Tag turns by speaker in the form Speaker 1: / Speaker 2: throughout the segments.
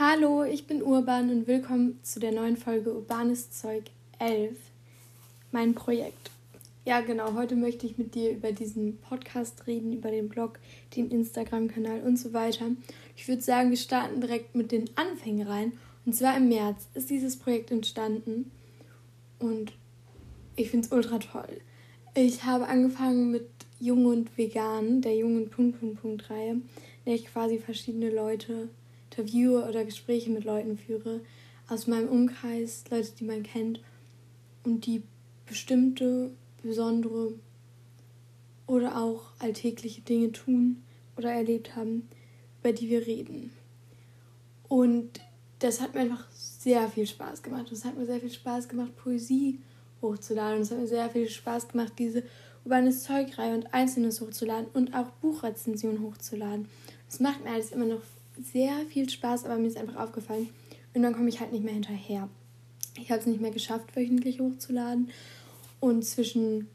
Speaker 1: Hallo, ich bin Urban und willkommen zu der neuen Folge Urbanes Zeug 11, mein Projekt. Ja, genau, heute möchte ich mit dir über diesen Podcast reden, über den Blog, den Instagram-Kanal und so weiter. Ich würde sagen, wir starten direkt mit den Anfängen rein. Und zwar im März ist dieses Projekt entstanden und ich finde es ultra toll. Ich habe angefangen mit Jung und Vegan, der jungen Punkt, Punkt, Punkt Reihe, in der ich quasi verschiedene Leute interviewe oder Gespräche mit Leuten führe aus meinem Umkreis, Leute, die man kennt und die bestimmte, besondere oder auch alltägliche Dinge tun oder erlebt haben, über die wir reden. Und das hat mir einfach sehr viel Spaß gemacht. Es hat mir sehr viel Spaß gemacht, Poesie hochzuladen. Es hat mir sehr viel Spaß gemacht, diese urbanes Zeugreihe und Einzelnes hochzuladen und auch Buchrezensionen hochzuladen. Es macht mir alles immer noch sehr viel Spaß, aber mir ist einfach aufgefallen, und dann komme ich halt nicht mehr hinterher. Ich habe es nicht mehr geschafft, wöchentlich hochzuladen. Und zwischen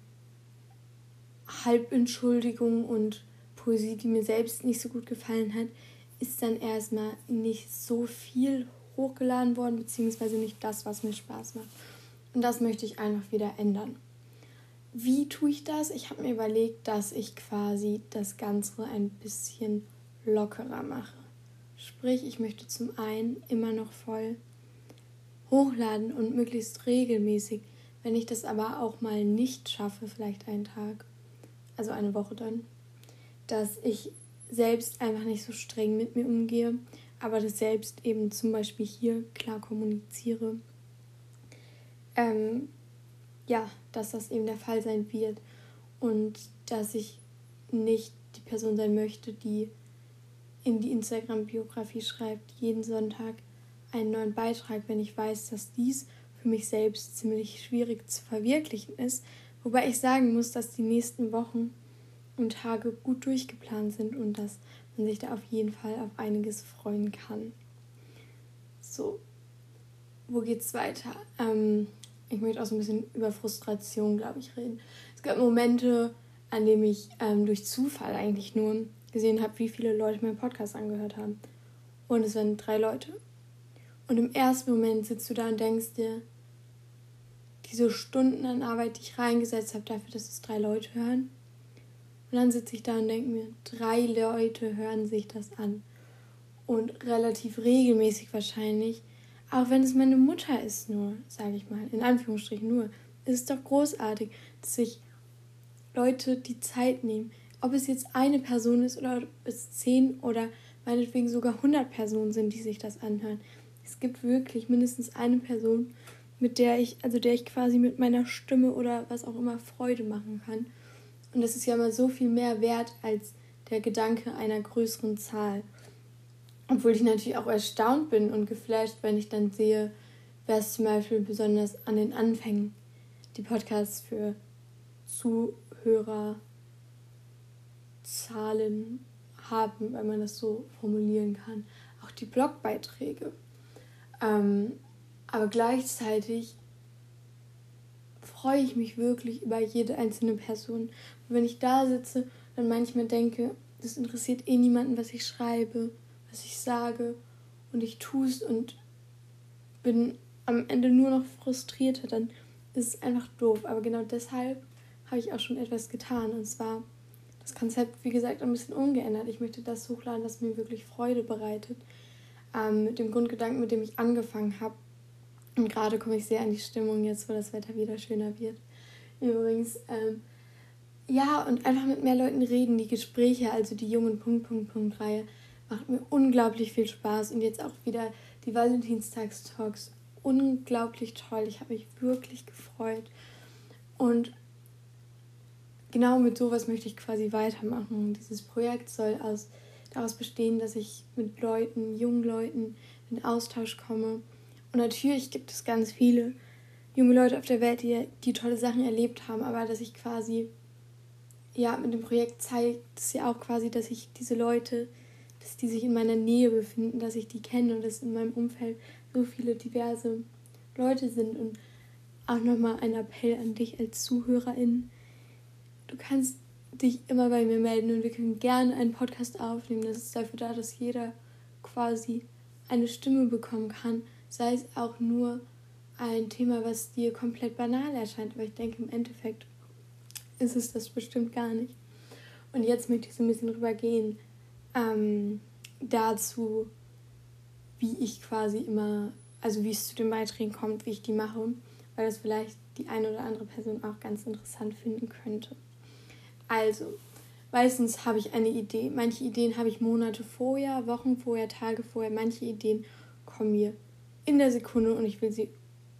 Speaker 1: Halbentschuldigung und Poesie, die mir selbst nicht so gut gefallen hat, ist dann erstmal nicht so viel hochgeladen worden, beziehungsweise nicht das, was mir Spaß macht. Und das möchte ich einfach wieder ändern. Wie tue ich das? Ich habe mir überlegt, dass ich quasi das Ganze ein bisschen lockerer mache. Sprich, ich möchte zum einen immer noch voll hochladen und möglichst regelmäßig. Wenn ich das aber auch mal nicht schaffe, vielleicht einen Tag, also eine Woche dann, dass ich selbst einfach nicht so streng mit mir umgehe, aber das selbst eben zum Beispiel hier klar kommuniziere. Ähm, ja, dass das eben der Fall sein wird und dass ich nicht die Person sein möchte, die in die Instagram-Biografie schreibt, jeden Sonntag einen neuen Beitrag, wenn ich weiß, dass dies für mich selbst ziemlich schwierig zu verwirklichen ist. Wobei ich sagen muss, dass die nächsten Wochen und Tage gut durchgeplant sind und dass man sich da auf jeden Fall auf einiges freuen kann. So, wo geht's weiter? Ähm, ich möchte auch so ein bisschen über Frustration, glaube ich, reden. Es gab Momente, an denen ich ähm, durch Zufall eigentlich nur gesehen habe, wie viele Leute meinen Podcast angehört haben. Und es waren drei Leute. Und im ersten Moment sitzt du da und denkst dir, diese Stunden an Arbeit, die ich reingesetzt habe, dafür, dass es drei Leute hören. Und dann sitze ich da und denke mir, drei Leute hören sich das an. Und relativ regelmäßig wahrscheinlich. Auch wenn es meine Mutter ist, nur, sage ich mal, in Anführungsstrichen nur. Es ist doch großartig, dass sich Leute die Zeit nehmen, ob es jetzt eine Person ist oder ob es zehn oder meinetwegen sogar 100 Personen sind, die sich das anhören. Es gibt wirklich mindestens eine Person, mit der ich, also der ich quasi mit meiner Stimme oder was auch immer Freude machen kann. Und das ist ja mal so viel mehr wert als der Gedanke einer größeren Zahl. Obwohl ich natürlich auch erstaunt bin und geflasht, wenn ich dann sehe, wer es zum Beispiel besonders an den Anfängen die Podcasts für Zuhörer Zahlen haben, wenn man das so formulieren kann. Auch die Blogbeiträge. Ähm, aber gleichzeitig freue ich mich wirklich über jede einzelne Person. Und wenn ich da sitze, dann manchmal denke, das interessiert eh niemanden, was ich schreibe, was ich sage. Und ich tue es und bin am Ende nur noch frustrierter, dann ist es einfach doof. Aber genau deshalb habe ich auch schon etwas getan. Und zwar das Konzept, wie gesagt, ein bisschen umgeändert. Ich möchte das hochladen, was mir wirklich Freude bereitet. Ähm, mit dem Grundgedanken, mit dem ich angefangen habe. Und gerade komme ich sehr an die Stimmung jetzt, wo das Wetter wieder schöner wird. Übrigens, ähm, ja, und einfach mit mehr Leuten reden. Die Gespräche, also die jungen Punkt, Punkt, Punkt Reihe, macht mir unglaublich viel Spaß. Und jetzt auch wieder die Valentinstagstalks. Unglaublich toll. Ich habe mich wirklich gefreut. Und genau mit sowas möchte ich quasi weitermachen. Dieses Projekt soll aus, daraus bestehen, dass ich mit Leuten, jungen Leuten in Austausch komme. Und natürlich gibt es ganz viele junge Leute auf der Welt, die, die tolle Sachen erlebt haben, aber dass ich quasi, ja, mit dem Projekt zeigt es ja auch quasi, dass ich diese Leute, dass die sich in meiner Nähe befinden, dass ich die kenne und dass in meinem Umfeld so viele diverse Leute sind. Und auch nochmal ein Appell an dich als Zuhörerin du kannst dich immer bei mir melden und wir können gerne einen Podcast aufnehmen. Das ist dafür da, dass jeder quasi eine Stimme bekommen kann, sei es auch nur ein Thema, was dir komplett banal erscheint. Aber ich denke, im Endeffekt ist es das bestimmt gar nicht. Und jetzt möchte ich so ein bisschen rübergehen ähm, dazu, wie ich quasi immer, also wie es zu den Beiträgen kommt, wie ich die mache, weil das vielleicht die eine oder andere Person auch ganz interessant finden könnte. Also, meistens habe ich eine Idee. Manche Ideen habe ich Monate vorher, Wochen vorher, Tage vorher. Manche Ideen kommen mir in der Sekunde und ich will sie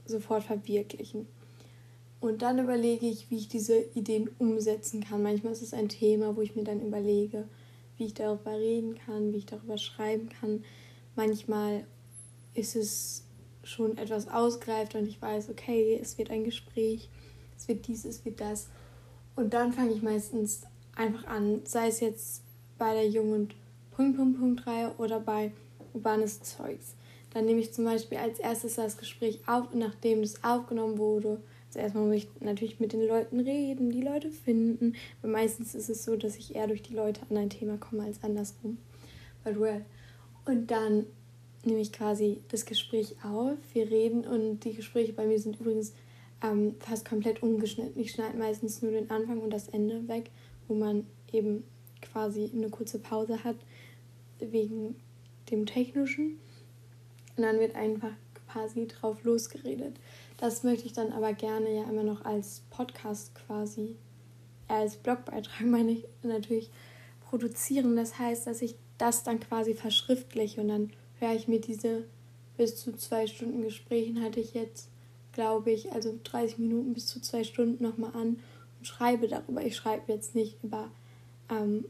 Speaker 1: sofort verwirklichen. Und dann überlege ich, wie ich diese Ideen umsetzen kann. Manchmal ist es ein Thema, wo ich mir dann überlege, wie ich darüber reden kann, wie ich darüber schreiben kann. Manchmal ist es schon etwas ausgereift und ich weiß, okay, es wird ein Gespräch, es wird dies, es wird das. Und dann fange ich meistens einfach an, sei es jetzt bei der Jung- und Punkt, Punkt, Punkt Reihe oder bei urbanes Zeugs. Dann nehme ich zum Beispiel als erstes das Gespräch auf und nachdem es aufgenommen wurde, also erstmal muss ich natürlich mit den Leuten reden, die Leute finden. Weil meistens ist es so, dass ich eher durch die Leute an ein Thema komme als andersrum. But well. Und dann nehme ich quasi das Gespräch auf. Wir reden und die Gespräche bei mir sind übrigens ähm, fast komplett ungeschnitten. Ich schneide meistens nur den Anfang und das Ende weg, wo man eben quasi eine kurze Pause hat wegen dem Technischen. Und dann wird einfach quasi drauf losgeredet. Das möchte ich dann aber gerne ja immer noch als Podcast quasi, äh, als Blogbeitrag meine ich natürlich produzieren. Das heißt, dass ich das dann quasi verschriftliche und dann höre ich mir diese bis zu zwei Stunden Gesprächen hatte ich jetzt, glaube ich, also 30 Minuten bis zu zwei Stunden nochmal an und schreibe darüber. Ich schreibe jetzt nicht über, ähm,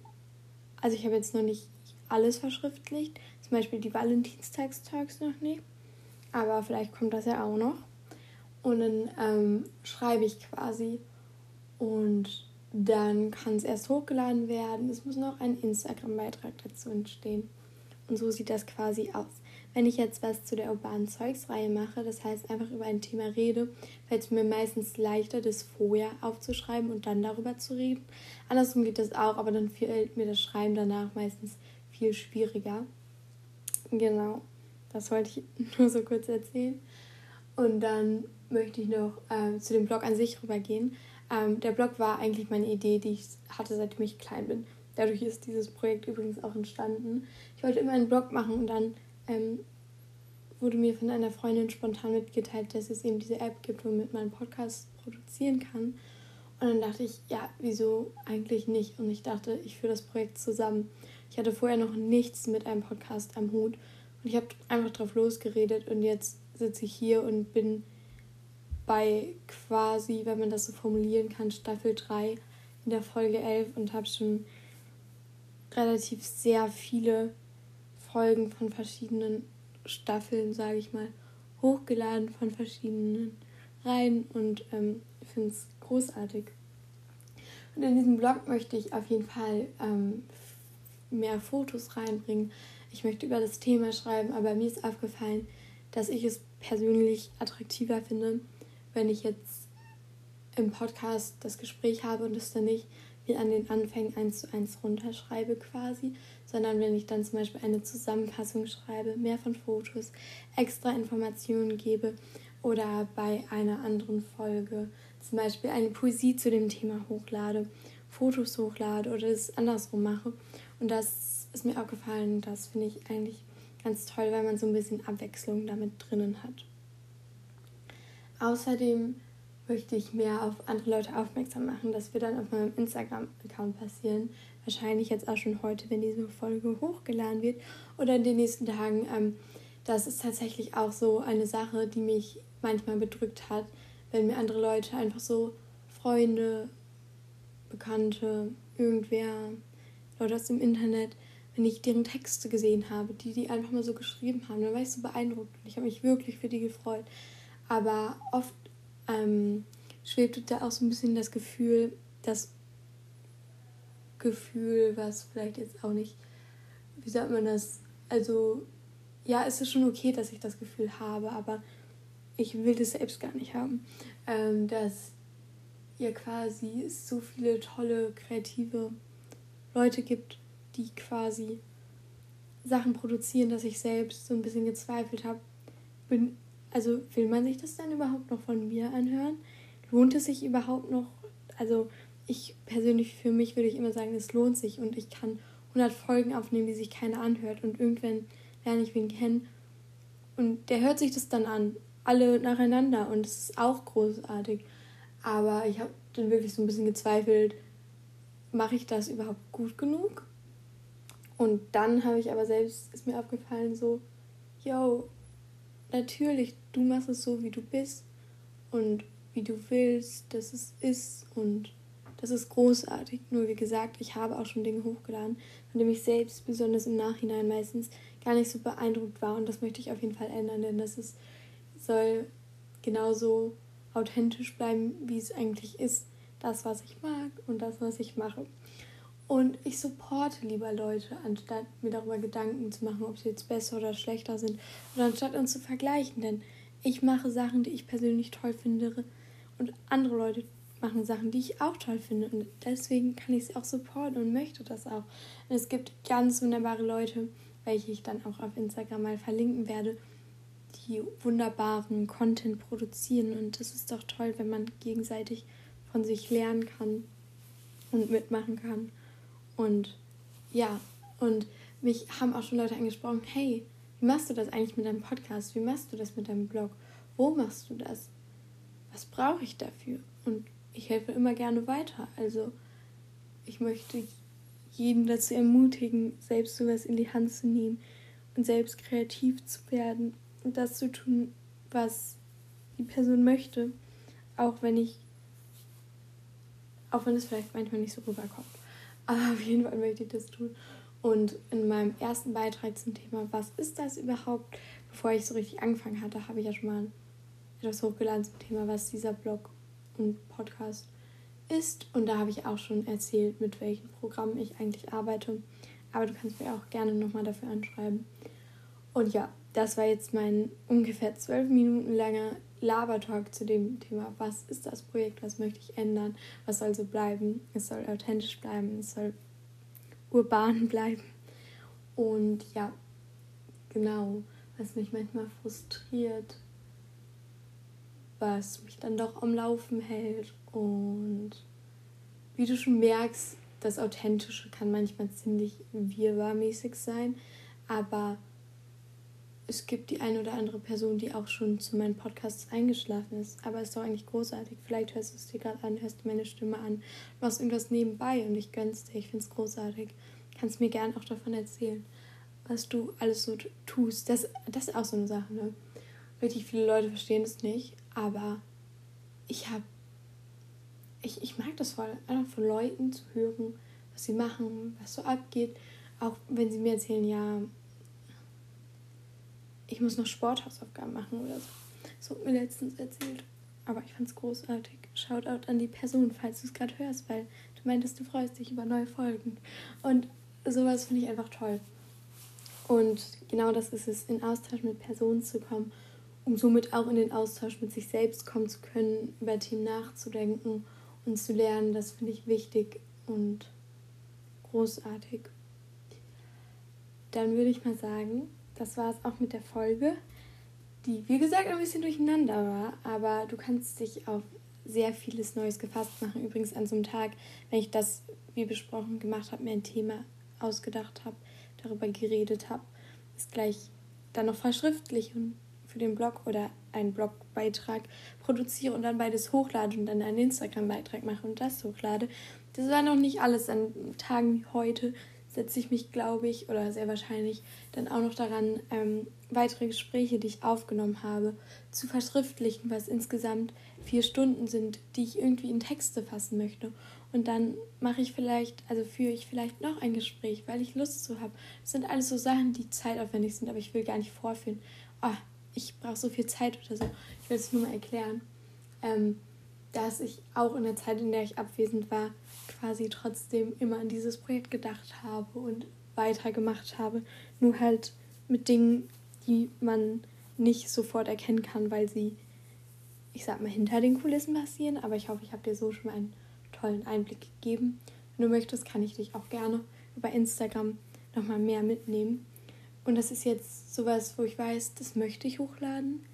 Speaker 1: also ich habe jetzt noch nicht alles verschriftlicht, zum Beispiel die Valentinstagstalks noch nicht, aber vielleicht kommt das ja auch noch. Und dann ähm, schreibe ich quasi und dann kann es erst hochgeladen werden. Es muss noch ein Instagram-Beitrag dazu entstehen. Und so sieht das quasi aus. Wenn ich jetzt was zu der urbanen Zeugsreihe mache, das heißt einfach über ein Thema rede, fällt es mir meistens leichter, das vorher aufzuschreiben und dann darüber zu reden. Andersrum geht das auch, aber dann fällt mir das Schreiben danach meistens viel schwieriger. Genau, das wollte ich nur so kurz erzählen. Und dann möchte ich noch ähm, zu dem Blog an sich rübergehen. Ähm, der Blog war eigentlich meine Idee, die ich hatte, seitdem ich klein bin. Dadurch ist dieses Projekt übrigens auch entstanden. Ich wollte immer einen Blog machen und dann ähm, wurde mir von einer Freundin spontan mitgeteilt, dass es eben diese App gibt, womit man Podcasts produzieren kann. Und dann dachte ich, ja, wieso eigentlich nicht? Und ich dachte, ich führe das Projekt zusammen. Ich hatte vorher noch nichts mit einem Podcast am Hut und ich habe einfach drauf losgeredet und jetzt sitze ich hier und bin bei quasi, wenn man das so formulieren kann, Staffel 3 in der Folge 11 und habe schon relativ sehr viele Folgen von verschiedenen Staffeln, sage ich mal, hochgeladen von verschiedenen Reihen und ähm, finde es großartig. Und in diesem Blog möchte ich auf jeden Fall ähm, mehr Fotos reinbringen. Ich möchte über das Thema schreiben, aber mir ist aufgefallen, dass ich es persönlich attraktiver finde, wenn ich jetzt im Podcast das Gespräch habe und es dann nicht wie an den Anfängen eins zu eins runterschreibe quasi, sondern wenn ich dann zum Beispiel eine Zusammenfassung schreibe, mehr von Fotos, extra Informationen gebe oder bei einer anderen Folge zum Beispiel eine Poesie zu dem Thema hochlade, Fotos hochlade oder es andersrum mache. Und das ist mir auch gefallen, das finde ich eigentlich ganz toll, weil man so ein bisschen Abwechslung damit drinnen hat. Außerdem möchte ich mehr auf andere Leute aufmerksam machen. Das wird dann auf meinem Instagram-Account passieren. Wahrscheinlich jetzt auch schon heute, wenn diese Folge hochgeladen wird oder in den nächsten Tagen. Ähm, das ist tatsächlich auch so eine Sache, die mich manchmal bedrückt hat, wenn mir andere Leute einfach so Freunde, Bekannte, irgendwer, Leute aus dem Internet, wenn ich deren Texte gesehen habe, die die einfach mal so geschrieben haben, dann war ich so beeindruckt und ich habe mich wirklich für die gefreut. Aber oft ähm, schwebte da auch so ein bisschen das Gefühl, das Gefühl, was vielleicht jetzt auch nicht, wie sagt man das, also ja, es ist schon okay, dass ich das Gefühl habe, aber ich will das selbst gar nicht haben, ähm, dass ja quasi es so viele tolle, kreative Leute gibt, die quasi Sachen produzieren, dass ich selbst so ein bisschen gezweifelt habe. Bin, also will man sich das dann überhaupt noch von mir anhören? Lohnt es sich überhaupt noch? Also ich persönlich für mich würde ich immer sagen, es lohnt sich und ich kann 100 Folgen aufnehmen, die sich keiner anhört und irgendwann lerne ich wen kennen und der hört sich das dann an, alle nacheinander und es ist auch großartig. Aber ich habe dann wirklich so ein bisschen gezweifelt, mache ich das überhaupt gut genug? Und dann habe ich aber selbst, ist mir aufgefallen, so, yo, natürlich, du machst es so, wie du bist und wie du willst, dass es ist und das ist großartig. Nur wie gesagt, ich habe auch schon Dinge hochgeladen, von denen ich selbst besonders im Nachhinein meistens gar nicht so beeindruckt war und das möchte ich auf jeden Fall ändern, denn das ist, soll genauso authentisch bleiben, wie es eigentlich ist. Das, was ich mag und das, was ich mache. Und ich supporte lieber Leute, anstatt mir darüber Gedanken zu machen, ob sie jetzt besser oder schlechter sind. Oder anstatt uns zu vergleichen. Denn ich mache Sachen, die ich persönlich toll finde. Und andere Leute machen Sachen, die ich auch toll finde. Und deswegen kann ich sie auch supporten und möchte das auch. Und es gibt ganz wunderbare Leute, welche ich dann auch auf Instagram mal verlinken werde, die wunderbaren Content produzieren. Und das ist doch toll, wenn man gegenseitig von sich lernen kann und mitmachen kann. Und ja, und mich haben auch schon Leute angesprochen, hey, wie machst du das eigentlich mit deinem Podcast? Wie machst du das mit deinem Blog? Wo machst du das? Was brauche ich dafür? Und ich helfe immer gerne weiter. Also ich möchte jeden dazu ermutigen, selbst sowas in die Hand zu nehmen und selbst kreativ zu werden und das zu tun, was die Person möchte, auch wenn ich, auch wenn es vielleicht manchmal nicht so rüberkommt. Aber auf jeden Fall möchte ich das tun. Und in meinem ersten Beitrag zum Thema, was ist das überhaupt, bevor ich so richtig angefangen hatte, habe ich ja schon mal etwas hochgeladen zum Thema, was dieser Blog und Podcast ist. Und da habe ich auch schon erzählt, mit welchen Programmen ich eigentlich arbeite. Aber du kannst mir auch gerne nochmal dafür anschreiben. Und ja, das war jetzt mein ungefähr zwölf Minuten langer Labertalk zu dem Thema, was ist das Projekt, was möchte ich ändern, was soll so bleiben. Es soll authentisch bleiben, es soll urban bleiben. Und ja, genau, was mich manchmal frustriert, was mich dann doch am Laufen hält und wie du schon merkst, das Authentische kann manchmal ziemlich wirrwarrmäßig sein, aber es gibt die eine oder andere Person, die auch schon zu meinen Podcasts eingeschlafen ist. Aber es ist doch eigentlich großartig. Vielleicht hörst du es dir gerade an, hörst du meine Stimme an, machst irgendwas nebenbei und ich gönn's dir. Ich finde es großartig. Kannst mir gern auch davon erzählen, was du alles so tust. Das, das ist auch so eine Sache, ne? Richtig viele Leute verstehen es nicht, aber ich habe ich, ich mag das voll, einfach von Leuten zu hören, was sie machen, was so abgeht. Auch wenn sie mir erzählen, ja, ich muss noch Sporthausaufgaben machen oder so. So hat mir letztens erzählt. Aber ich fand es großartig. Shoutout an die Person, falls du es gerade hörst, weil du meintest, du freust dich über neue Folgen. Und sowas finde ich einfach toll. Und genau das ist es, in Austausch mit Personen zu kommen, um somit auch in den Austausch mit sich selbst kommen zu können, über Themen nachzudenken und zu lernen, das finde ich wichtig und großartig. Dann würde ich mal sagen, das war es auch mit der Folge, die wie gesagt ein bisschen durcheinander war, aber du kannst dich auf sehr vieles Neues gefasst machen. Übrigens an so einem Tag, wenn ich das, wie besprochen, gemacht habe, mir ein Thema ausgedacht habe, darüber geredet habe, ist gleich dann noch verschriftlichen für den Blog oder einen Blogbeitrag produziere und dann beides hochlade und dann einen Instagram-Beitrag mache und das hochlade. Das war noch nicht alles an Tagen wie heute. Setze ich mich, glaube ich, oder sehr wahrscheinlich dann auch noch daran, ähm, weitere Gespräche, die ich aufgenommen habe, zu verschriftlichen, was insgesamt vier Stunden sind, die ich irgendwie in Texte fassen möchte. Und dann mache ich vielleicht, also führe ich vielleicht noch ein Gespräch, weil ich Lust zu habe. Das sind alles so Sachen, die zeitaufwendig sind, aber ich will gar nicht vorführen. Oh, ich brauche so viel Zeit oder so. Ich will es nur mal erklären, ähm, dass ich auch in der Zeit, in der ich abwesend war, quasi trotzdem immer an dieses Projekt gedacht habe und weitergemacht habe. Nur halt mit Dingen, die man nicht sofort erkennen kann, weil sie, ich sag mal, hinter den Kulissen passieren. Aber ich hoffe, ich habe dir so schon mal einen tollen Einblick gegeben. Wenn du möchtest, kann ich dich auch gerne über Instagram nochmal mehr mitnehmen. Und das ist jetzt sowas, wo ich weiß, das möchte ich hochladen,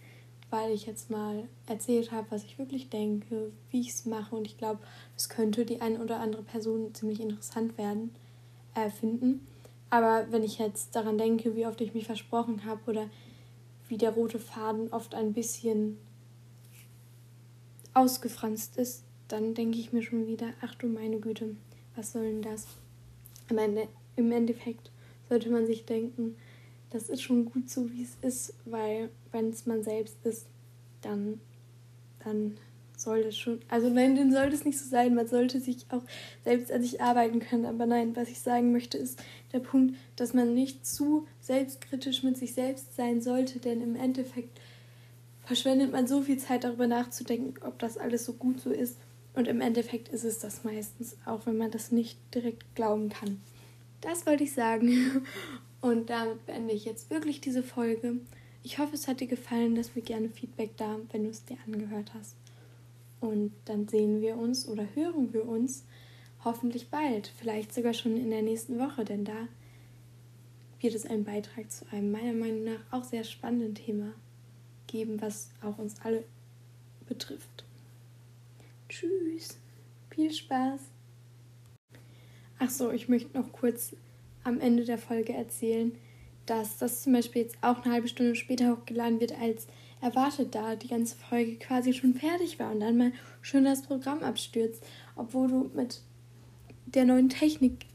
Speaker 1: weil ich jetzt mal erzählt habe, was ich wirklich denke, wie ich es mache. Und ich glaube, das könnte die eine oder andere Person ziemlich interessant werden, äh, finden. Aber wenn ich jetzt daran denke, wie oft ich mich versprochen habe oder wie der rote Faden oft ein bisschen ausgefranst ist, dann denke ich mir schon wieder, ach du meine Güte, was soll denn das? Im Endeffekt sollte man sich denken, das ist schon gut so, wie es ist, weil wenn es man selbst ist, dann, dann soll das schon, also nein, dann sollte es nicht so sein. Man sollte sich auch selbst an sich arbeiten können. Aber nein, was ich sagen möchte, ist der Punkt, dass man nicht zu selbstkritisch mit sich selbst sein sollte, denn im Endeffekt verschwendet man so viel Zeit darüber nachzudenken, ob das alles so gut so ist. Und im Endeffekt ist es das meistens, auch wenn man das nicht direkt glauben kann. Das wollte ich sagen. Und damit beende ich jetzt wirklich diese Folge. Ich hoffe, es hat dir gefallen. Lass mir gerne Feedback da, wenn du es dir angehört hast. Und dann sehen wir uns oder hören wir uns hoffentlich bald. Vielleicht sogar schon in der nächsten Woche, denn da wird es einen Beitrag zu einem meiner Meinung nach auch sehr spannenden Thema geben, was auch uns alle betrifft. Tschüss. Viel Spaß. Ach so, ich möchte noch kurz am Ende der Folge erzählen, dass das zum Beispiel jetzt auch eine halbe Stunde später hochgeladen wird als erwartet, da die ganze Folge quasi schon fertig war und dann mal schön das Programm abstürzt, obwohl du mit der neuen Technik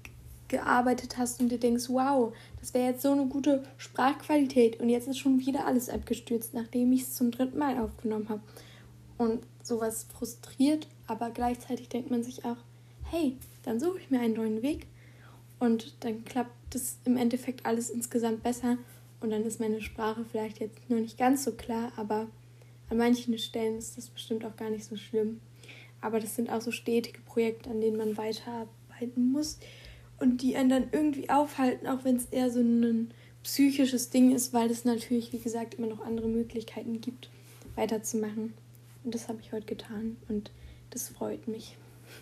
Speaker 1: gearbeitet hast und dir denkst, wow, das wäre jetzt so eine gute Sprachqualität und jetzt ist schon wieder alles abgestürzt, nachdem ich es zum dritten Mal aufgenommen habe. Und sowas frustriert, aber gleichzeitig denkt man sich auch, hey, dann suche ich mir einen neuen Weg und dann klappt das im Endeffekt alles insgesamt besser und dann ist meine Sprache vielleicht jetzt noch nicht ganz so klar, aber an manchen Stellen ist das bestimmt auch gar nicht so schlimm. Aber das sind auch so stetige Projekte, an denen man weiterarbeiten muss und die einen dann irgendwie aufhalten, auch wenn es eher so ein psychisches Ding ist, weil es natürlich, wie gesagt, immer noch andere Möglichkeiten gibt, weiterzumachen. Und das habe ich heute getan und das freut mich.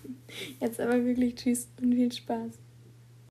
Speaker 1: Jetzt aber wirklich tschüss und viel Spaß.